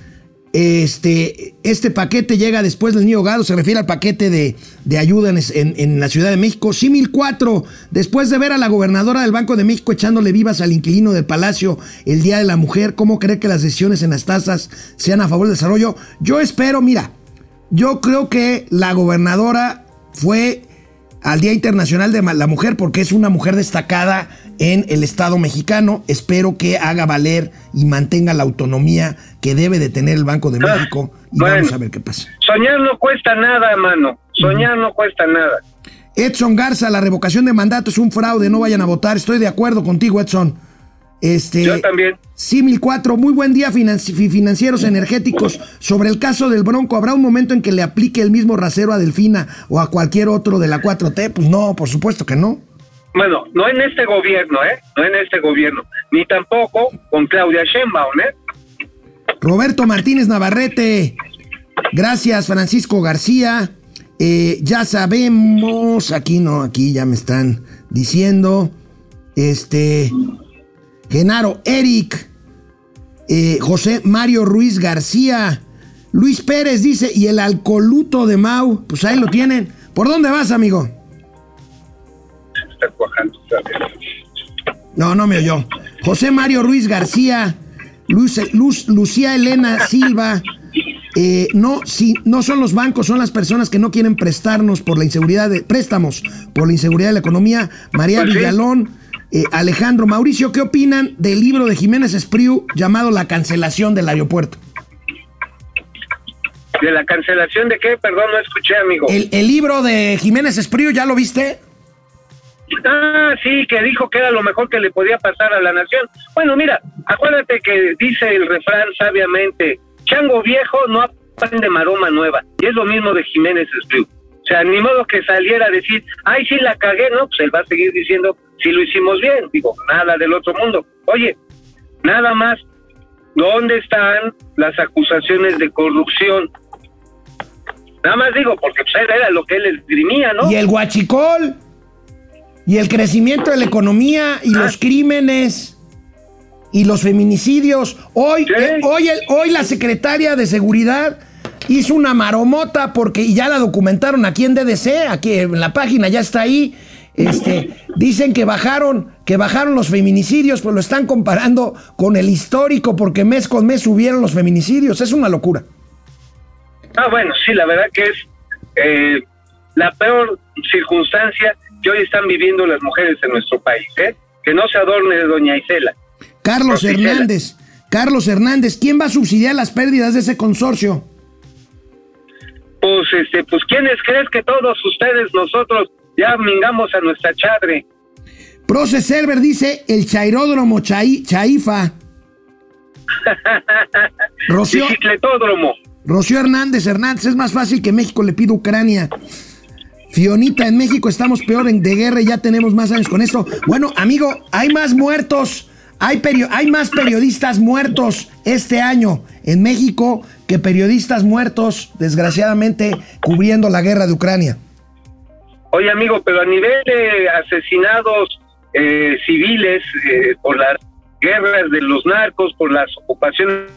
Este, este paquete llega después del niño Gado, se refiere al paquete de, de ayuda en, en- la Ciudad de México. Simil 4, después de ver a la gobernadora del Banco de México echándole vivas al inquilino del Palacio el Día de la Mujer, ¿cómo cree que las decisiones en las tasas sean a favor del desarrollo? Yo espero, mira, yo creo que la gobernadora fue al Día Internacional de la Mujer porque es una mujer destacada en el Estado mexicano. Espero que haga valer y mantenga la autonomía que debe de tener el Banco de Ah, México y bueno. vamos a ver qué pasa. Soñar no cuesta nada, mano. Soñar no cuesta nada. Edson Garza, la revocación de mandato es un fraude, no vayan a votar. Estoy de acuerdo contigo, Edson. Este, Yo también. Simil 4, muy buen día financi- fi- financieros energéticos. Sobre el caso del Bronco, ¿habrá un momento en que le aplique el mismo rasero a Delfina o a cualquier otro de la 4T? Pues no, por supuesto que no. Bueno, no en este gobierno, ¿eh? No en este gobierno. Ni tampoco con Claudia Sheinbaum, ¿eh? Roberto Martínez Navarrete, gracias Francisco García. Eh, ya sabemos, aquí no, aquí ya me están diciendo. Este, Genaro Eric, eh, José Mario Ruiz García, Luis Pérez dice, y el alcoluto de Mau, pues ahí lo tienen. ¿Por dónde vas, amigo? Está cuajando. ¿sabes? No, no me oyó. José Mario Ruiz García, Luz, Luz- Lucía Elena Silva. eh, no, si, no son los bancos, son las personas que no quieren prestarnos por la inseguridad de préstamos, por la inseguridad de la economía. María Pues. Villalón, eh, Alejandro Mauricio, ¿qué opinan del libro de Jiménez Espriu llamado La cancelación del aeropuerto? ¿De la cancelación de qué? Perdón, no escuché, amigo. El, el libro de Jiménez Espriu, ¿ya lo viste? Ah, sí, que dijo que era lo mejor que le podía pasar a la nación. Bueno, mira, acuérdate que dice el refrán sabiamente, chango viejo no aprende maroma nueva. Y es lo mismo de Jiménez Espriu. O sea, ni modo que saliera a decir, ay, sí la cagué, no, pues él va a seguir diciendo, sí lo hicimos bien. Digo, nada del otro mundo. Oye, nada más, ¿dónde están las acusaciones de corrupción? Nada más digo, porque pues era lo que él esgrimía, ¿no? Y el guachicol. Y el crecimiento de la economía y Ah. los crímenes y los feminicidios. Hoy, Sí. eh, hoy, el- hoy la secretaria de Seguridad hizo una maromota porque y ya la documentaron aquí en DDC, aquí en la página ya está ahí. Este, dicen que bajaron, que bajaron los feminicidios, pues lo están comparando con el histórico porque mes con mes subieron los feminicidios. Es una locura. Ah, bueno, sí, la verdad que es eh, la peor circunstancia que hoy están viviendo las mujeres en nuestro país, ¿eh? Que no se adorne de doña Isela. Carlos. Hernández, Carlos Hernández, ¿quién va a subsidiar las pérdidas de ese consorcio? Pues, este, pues, ¿quiénes crees que todos ustedes, nosotros, ya mingamos a nuestra chadre? Proce Server dice el chairódromo Chai- Chaifa. Rocío, Bicicletódromo. Rocío Hernández Hernández, es más fácil que México le pida Ucrania. Fionita, en México estamos peor en, de guerra y ya tenemos más años con esto. Bueno, amigo, hay más muertos, hay, perio- hay más periodistas muertos este año en México que periodistas muertos, desgraciadamente, cubriendo la guerra de Ucrania. Oye, amigo, pero a nivel de asesinados eh, civiles eh, por las guerras de los narcos, por las ocupaciones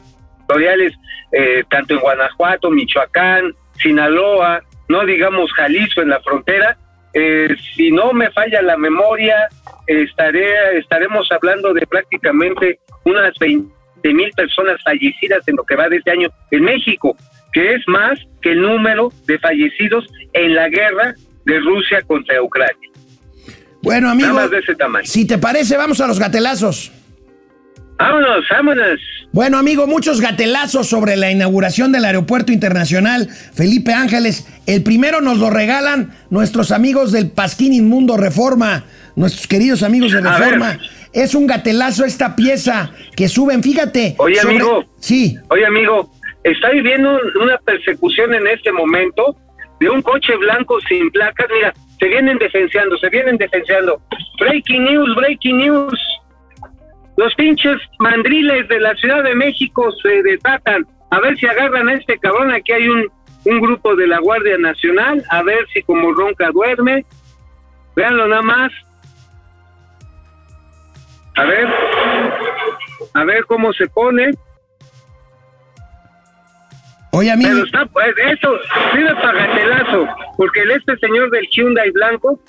territoriales, eh, tanto en Guanajuato, Michoacán, Sinaloa, no digamos Jalisco en la frontera, eh, si no me falla la memoria, estaré, estaremos hablando de prácticamente unas 20 mil personas fallecidas en lo que va de este año en México, que es más que el número de fallecidos en la guerra de Rusia contra Ucrania. Bueno, amigo, Nada más de ese tamaño. si te parece, vamos a los gatelazos. Vámonos, vámonos. Bueno, amigo, muchos gatelazos sobre la inauguración del Aeropuerto Internacional Felipe Ángeles. El primero nos lo regalan nuestros amigos del Pasquín Inmundo Reforma, nuestros queridos amigos de Reforma. Es un gatelazo esta pieza que suben, fíjate. Oye, amigo. Sí, Oye, amigo, está viviendo un- una persecución en este momento de un coche blanco sin placas. Mira, se vienen defenciando, se vienen defenciando. Breaking news, breaking news. Los pinches mandriles de la Ciudad de México se desatan. A ver si agarran a este cabrón. Aquí hay un, un grupo de la Guardia Nacional. A ver si como ronca duerme. Véanlo nada más. A ver. A ver cómo se pone. Oye, amigo. Pero está, pues, eso, sirve pagatelazo, porque el este señor del Hyundai blanco,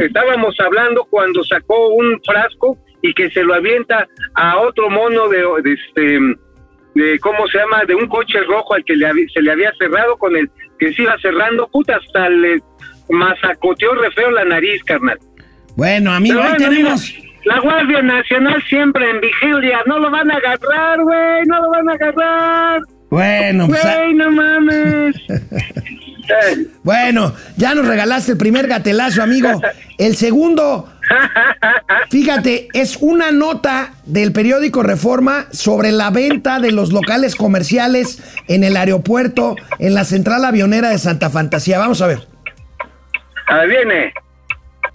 estábamos hablando cuando sacó un frasco y que se lo avienta a otro mono de, de este, de, ¿cómo se llama? De un coche rojo al que le se le había cerrado con el que se iba cerrando, puta, hasta le masacoteó re feo la nariz, carnal. Bueno, amigo, Pero ahí bueno, tenemos. mira, la Guardia Nacional siempre en vigilia, no lo van a agarrar, güey, no lo van a agarrar. Bueno, pues, Güey, no mames. Bueno, ya nos regalaste el primer gatelazo, amigo. El segundo, fíjate, es una nota del periódico Reforma sobre la venta de los locales comerciales en el aeropuerto, en la central avionera de Santa Fantasía. Vamos a ver. Ahí viene.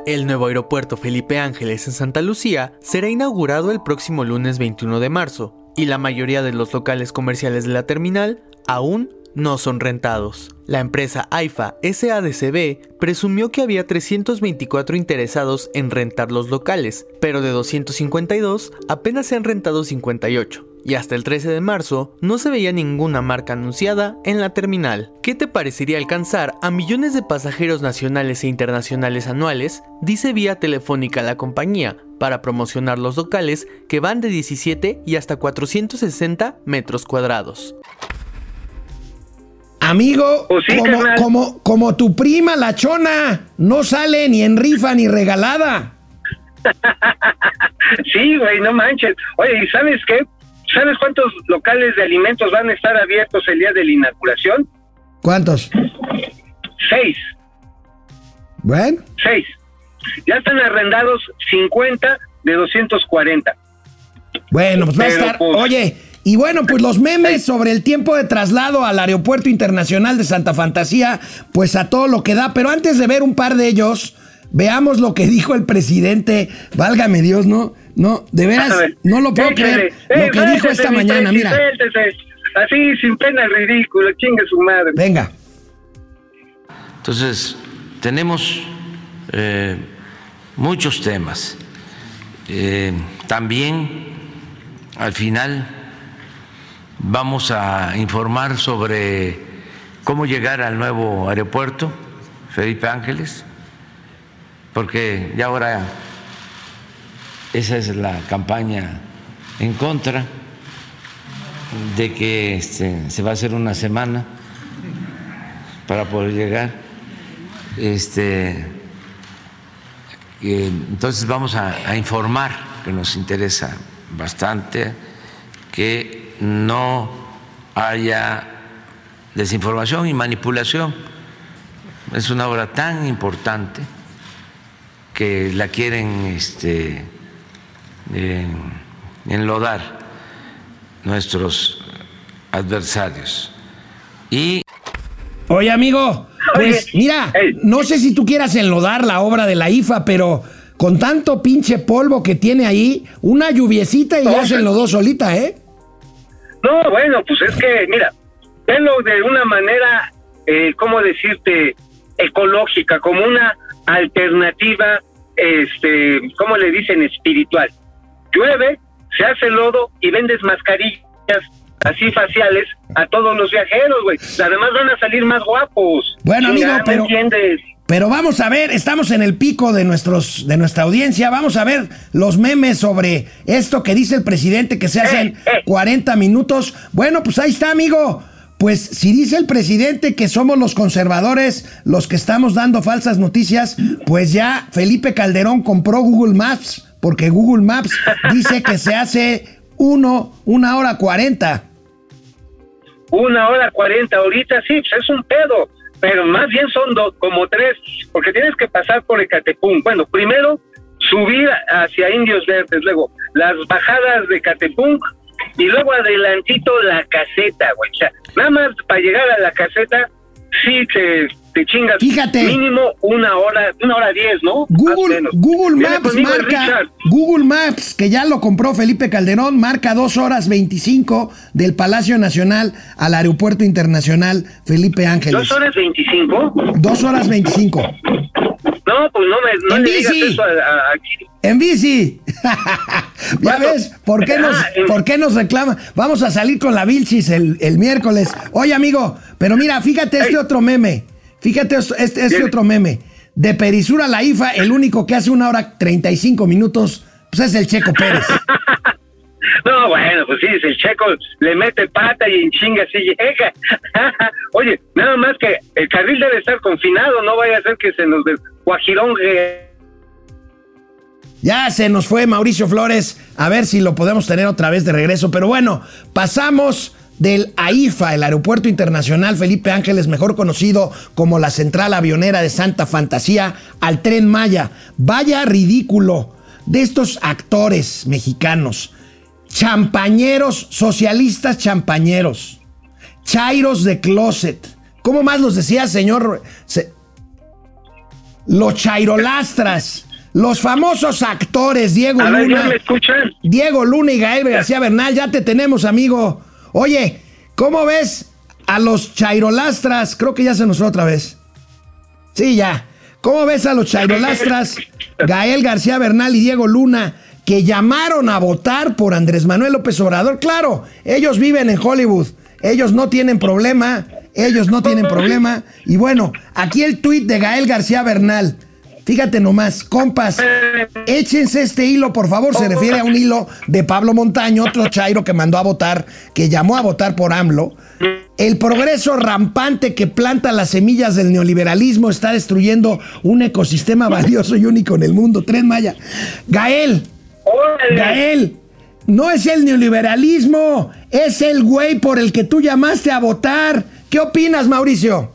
El nuevo aeropuerto Felipe Ángeles en Santa Lucía será inaugurado el próximo lunes 21 de marzo y la mayoría de los locales comerciales de la terminal aún no son rentados. La empresa AIFA SADCB presumió que había 324 interesados en rentar los locales, pero de 252 apenas se han rentado 58. Y hasta el 13 de marzo no se veía ninguna marca anunciada en la terminal. ¿Qué te parecería alcanzar a millones de pasajeros nacionales e internacionales anuales? Dice vía telefónica la compañía para promocionar los locales que van de 17 y hasta 460 metros cuadrados. Amigo, Pues sí, como, como, como tu prima, la chona, no sale ni en rifa ni regalada. Sí, güey, no manches. Oye, ¿y sabes qué? ¿Sabes cuántos locales de alimentos van a estar abiertos el día de la inauguración? ¿Cuántos? Seis, Bueno, seis. Ya están arrendados 50 de 240. bueno, pues va a estar. pues- Oye, y bueno, pues los memes sobre el tiempo de traslado al Aeropuerto Internacional de Santa Fantasía, pues a todo lo que da. Pero antes de ver un par de ellos, veamos lo que dijo el presidente. Válgame Dios, ¿no? No, de veras, ver, no lo puedo échale. creer. Eh, Lo que dijo esta mañana, mira. suéltese. Así, sin pena, ridículo, chingue su madre. Venga. Entonces, tenemos eh, muchos temas. Eh, también, al final, vamos a informar sobre cómo llegar al nuevo aeropuerto, Felipe Ángeles, porque ya ahora esa es la campaña en contra de que este, se va a hacer una semana para poder llegar. Este, entonces vamos a, a informar, que nos interesa bastante, que no haya desinformación y manipulación. Es una obra tan importante que la quieren este, eh, enlodar nuestros adversarios. Y Oye, amigo, pues Oye, mira, no sé si tú quieras enlodar la obra de la IFA, pero con tanto pinche polvo que tiene ahí, una lluviecita y ya No, se enlodó solita, ¿eh? No, bueno, pues es que, mira, venlo de una manera, eh, ¿cómo decirte? Ecológica, como una alternativa, este, ¿cómo le dicen? Espiritual. Llueve, se hace lodo y vendes mascarillas así faciales a todos los viajeros, güey. Además van a salir más guapos. Bueno, amigo, Chinga, ¿me pero- entiendes? Pero vamos a ver, estamos en el pico de nuestros de nuestra audiencia. Vamos a ver los memes sobre esto que dice el presidente que se hace en Eh, eh. 40 minutos. Bueno, pues ahí está, amigo. Pues si dice el presidente que somos los conservadores los que estamos dando falsas noticias, pues ya Felipe Calderón compró Google Maps, porque Google Maps dice que se hace uno, una hora cuarenta. Una hora cuarenta ahorita, sí, pues es un pedo. Pero más bien son dos, como tres, porque tienes que pasar por Ecatepunk. Bueno, primero subir hacia Indios Verdes, luego las bajadas de Ecatepunk y luego adelantito la caseta, güey. O sea, nada más para llegar a la caseta, sí te, te chingas Fíjate. mínimo una hora, una hora diez, ¿no? Google. Google Maps marca. Google Maps, que ya lo compró Felipe Calderón, marca dos horas 25 del Palacio Nacional al Aeropuerto Internacional Felipe Ángeles. ¿Dos horas veinticinco? Dos horas 25. No, pues no me no En le digas eso a. En bici. ya ves, ¿por qué, nos, ah, ¿por qué nos reclama? Vamos a salir con la Vilchis el, el miércoles. Oye, amigo, pero mira, fíjate este Ey. otro meme. Fíjate este, este otro meme. De Perisura a la IFA, el único que hace una hora 35 minutos, pues es el Checo Pérez. No, bueno, pues sí, si el checo le mete pata y en chinga así llega. Oye, nada más que el carril debe estar confinado, no vaya a ser que se nos desguajirongue. Ya se nos fue Mauricio Flores, a ver si lo podemos tener otra vez de regreso. Pero bueno, pasamos del AIFA, el Aeropuerto Internacional Felipe Ángeles, mejor conocido como la Central Avionera de Santa Fantasía, al Tren Maya. Vaya ridículo de estos actores mexicanos, champañeros, socialistas champañeros, chairos de closet. ¿Cómo más los decía, señor? se- los chairolastras, los famosos actores Diego A ver, ¿ya Luna, me escuchan? Diego Luna y Gael García Bernal, ya te tenemos, amigo. Oye, ¿cómo ves a los chairolastras? Creo que ya se nos fue otra vez. Sí, ya. ¿Cómo ves a los chairolastras Gael García Bernal y Diego Luna que llamaron a votar por Andrés Manuel López Obrador? Claro, ellos viven en Hollywood. Ellos no tienen problema. Ellos no tienen problema. Y bueno, aquí el tuit de Gael García Bernal. Fíjate nomás, compas, échense este hilo, por favor. Se refiere a un hilo de Pablo Montaño, otro chairo que mandó a votar, que llamó a votar por AMLO. El progreso rampante que planta las semillas del neoliberalismo está destruyendo un ecosistema valioso y único en el mundo. Tren Maya. Gael. Gael, no es el neoliberalismo, es el güey por el que tú llamaste a votar. ¿Qué opinas, Mauricio?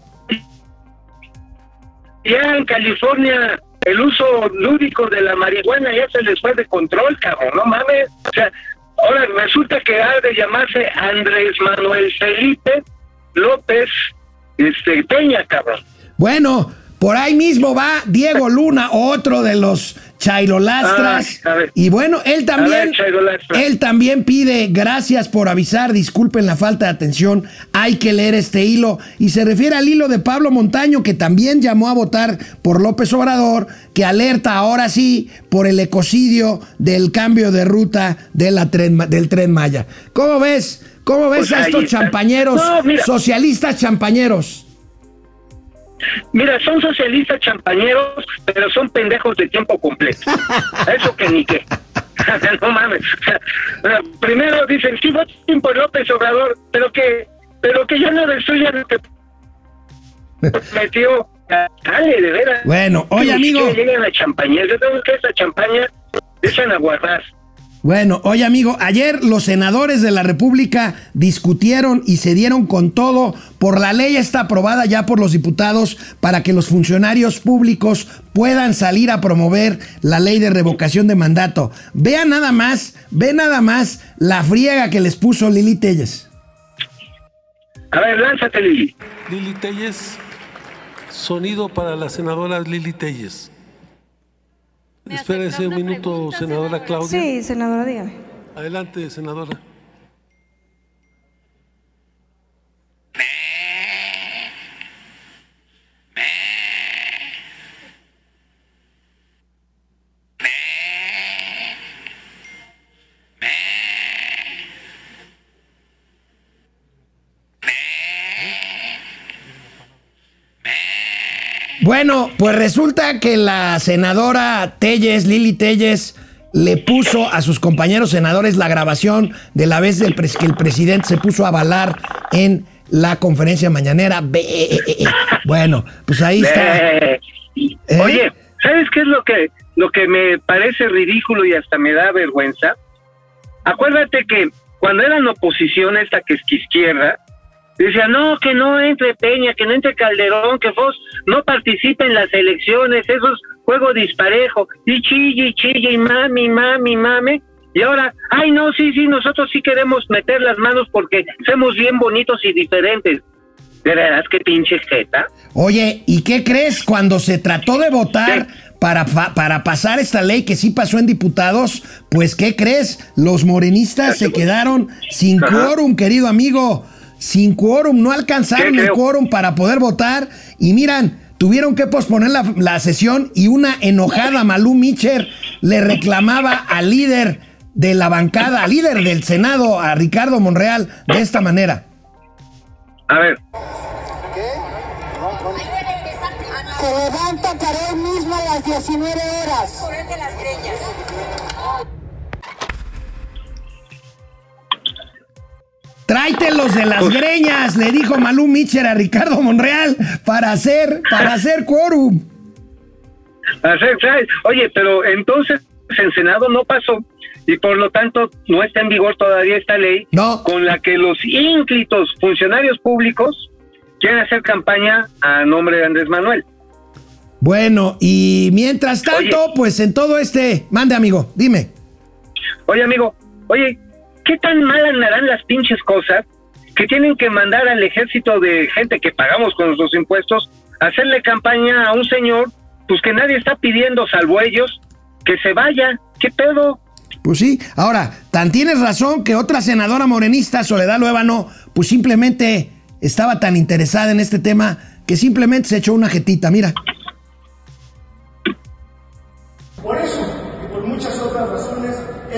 Ya en California el uso lúdico de la marihuana ya se les fue de control, cabrón, no mames. O sea, ahora resulta que ha de llamarse Andrés Manuel Felipe López este, Peña, cabrón. Bueno, por ahí mismo va Diego Luna, otro de los chairolastras. Ah, y bueno, él también, ver, él también pide gracias por avisar, disculpen la falta de atención, hay que leer este hilo. Y se refiere al hilo de Pablo Montaño, que también llamó a votar por López Obrador, que alerta ahora sí por el ecocidio del cambio de ruta de la tren, Ma- del tren Maya. ¿Cómo ves? ¿Cómo ves Pues a estos champañeros, No, socialistas champañeros? Mira, son socialistas champañeros, pero son pendejos de tiempo completo. Eso que ni qué. no mames. Primero dicen, sí, voten por López Obrador, pero que, pero que ya no destruyan lo que metió. Dale, de veras. Bueno, oye, amigo. Llegan a champaña. Yo tengo que esa champaña echan a guardar. Bueno, oye amigo, ayer los senadores de la República discutieron y se dieron con todo por la ley está aprobada ya por los diputados para que los funcionarios públicos puedan salir a promover la ley de revocación de mandato. Vean nada más, ve nada más la friega que les puso Lili Telles. A ver, lánzate, Lili. Lili Telles, sonido para la senadora Lili Telles. Espérese un minuto, senadora Claudia. Sí, senadora, dígame. Adelante, senadora. Bueno, pues resulta que la senadora Telles, Lili Telles, le puso a sus compañeros senadores la grabación de la vez del pres- que el presidente se puso a avalar en la conferencia mañanera. Eh, eh, eh. Bueno, pues ahí está. Oye, ¿sabes qué es lo que lo que me parece ridículo y hasta me da vergüenza? Acuérdate que cuando eran oposición esta que es que izquierda, decía, no, que no entre Peña, que no entre Calderón, que Fox no participe en las elecciones, eso es juego disparejo, y chille, y chille, y mami, mami, mami. Y ahora, ay, no, sí, sí, nosotros sí queremos meter las manos porque somos bien bonitos y diferentes. De veras, qué pinche jeta. Oye, ¿y qué crees? Cuando se trató de votar para, para pasar esta ley que sí pasó en diputados, pues ¿qué crees? Los morenistas se quedaron sin quórum, querido amigo. Sin quórum, no alcanzaron ¿Qué el quórum para poder votar. Y miran, tuvieron que posponer la, la sesión y una enojada Malú Micher le reclamaba al líder de la bancada, al líder del Senado, a Ricardo Monreal, de esta manera. A ver, Se levanta para él mismo a las 19 horas. Tráetelos de las greñas, le dijo Malú Mitcher a Ricardo Monreal para hacer, para hacer quórum. Oye, pero entonces el Senado no pasó y por lo tanto no está en vigor todavía esta ley No. con la que los ínclitos funcionarios públicos quieren hacer campaña a nombre de Andrés Manuel. Bueno, y mientras tanto, pues en todo este, mande amigo, dime. Oye, amigo, oye, ¿qué tan mal andarán las pinches cosas que tienen que mandar al ejército de gente que pagamos con nuestros impuestos a hacerle campaña a un señor, pues que nadie está pidiendo, salvo ellos, que se vaya? ¿Qué pedo? Pues sí, ahora, tan tienes razón que otra senadora morenista, Soledad Luébano, pues simplemente estaba tan interesada en este tema que simplemente se echó una jetita, mira. Por eso y por muchas otras razones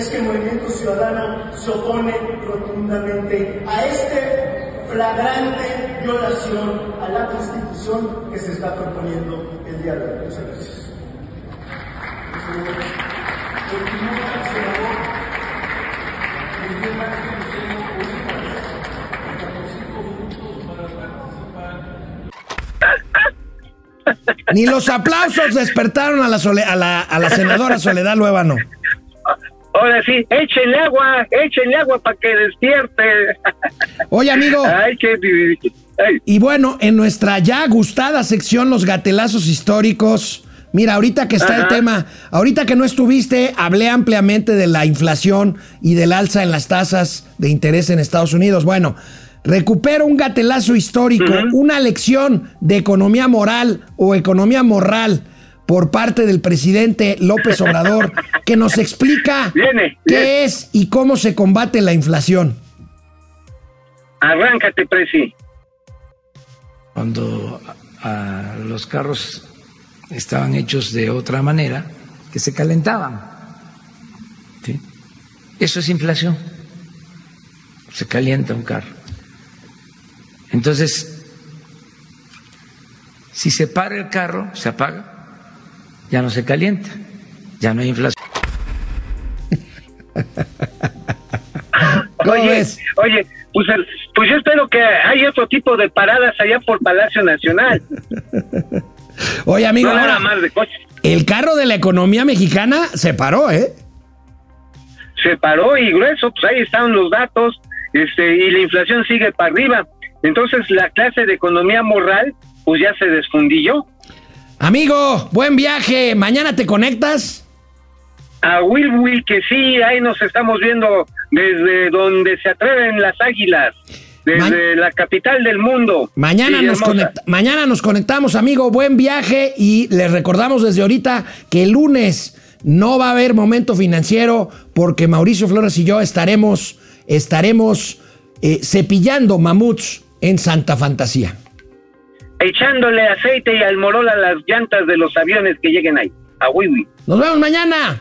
es que el Movimiento Ciudadano se opone rotundamente a este flagrante violación a la Constitución que se está proponiendo el día de hoy. Muchas gracias. Ni los aplausos despertaron a la, Sole- a la, a la senadora Soledad Luébano. Ahora sí, échenle agua, échenle agua para que despierte. Oye, amigo. Ay, qué... ay. Y bueno, en nuestra ya gustada sección Los Gatelazos Históricos, mira, ahorita que está el tema, ahorita que no estuviste, hablé ampliamente de la inflación y del alza en las tasas de interés en Estados Unidos. Bueno, recupero un gatelazo histórico, una lección de economía moral o economía moral por parte del presidente López Obrador, que nos explica Viene, qué viene. es y cómo se combate la inflación. Arráncate, Presi. cuando los carros estaban hechos de otra manera, que se calentaban. ¿sí? Eso es inflación. Se calienta un carro. Entonces, si se para el carro, se apaga, ya no se calienta, ya no hay inflación. ¿Cómo Oye, ves? oye, pues, el- pues yo espero que haya otro tipo de paradas allá por Palacio Nacional. Oye, amigo, no ahora, más de coches. el carro de la economía mexicana se paró, ¿eh? Se paró y grueso, pues ahí están los datos, este, y la inflación sigue para arriba. Entonces la clase de economía moral, pues ya se desfundilló. Amigo, buen viaje. Mañana te conectas. A Will Will que sí, ahí nos estamos viendo desde donde se atreven las águilas, desde la capital del mundo. Mañana nos, Villahermosa. conect- mañana nos conectamos, amigo. Buen viaje. Y les recordamos desde ahorita que el lunes no va a haber momento financiero porque Mauricio Flores y yo estaremos, estaremos eh, cepillando mamuts en Santa Fantasía. Echándole aceite y almorol a las llantas de los aviones que lleguen ahí. A Will. Nos vemos mañana.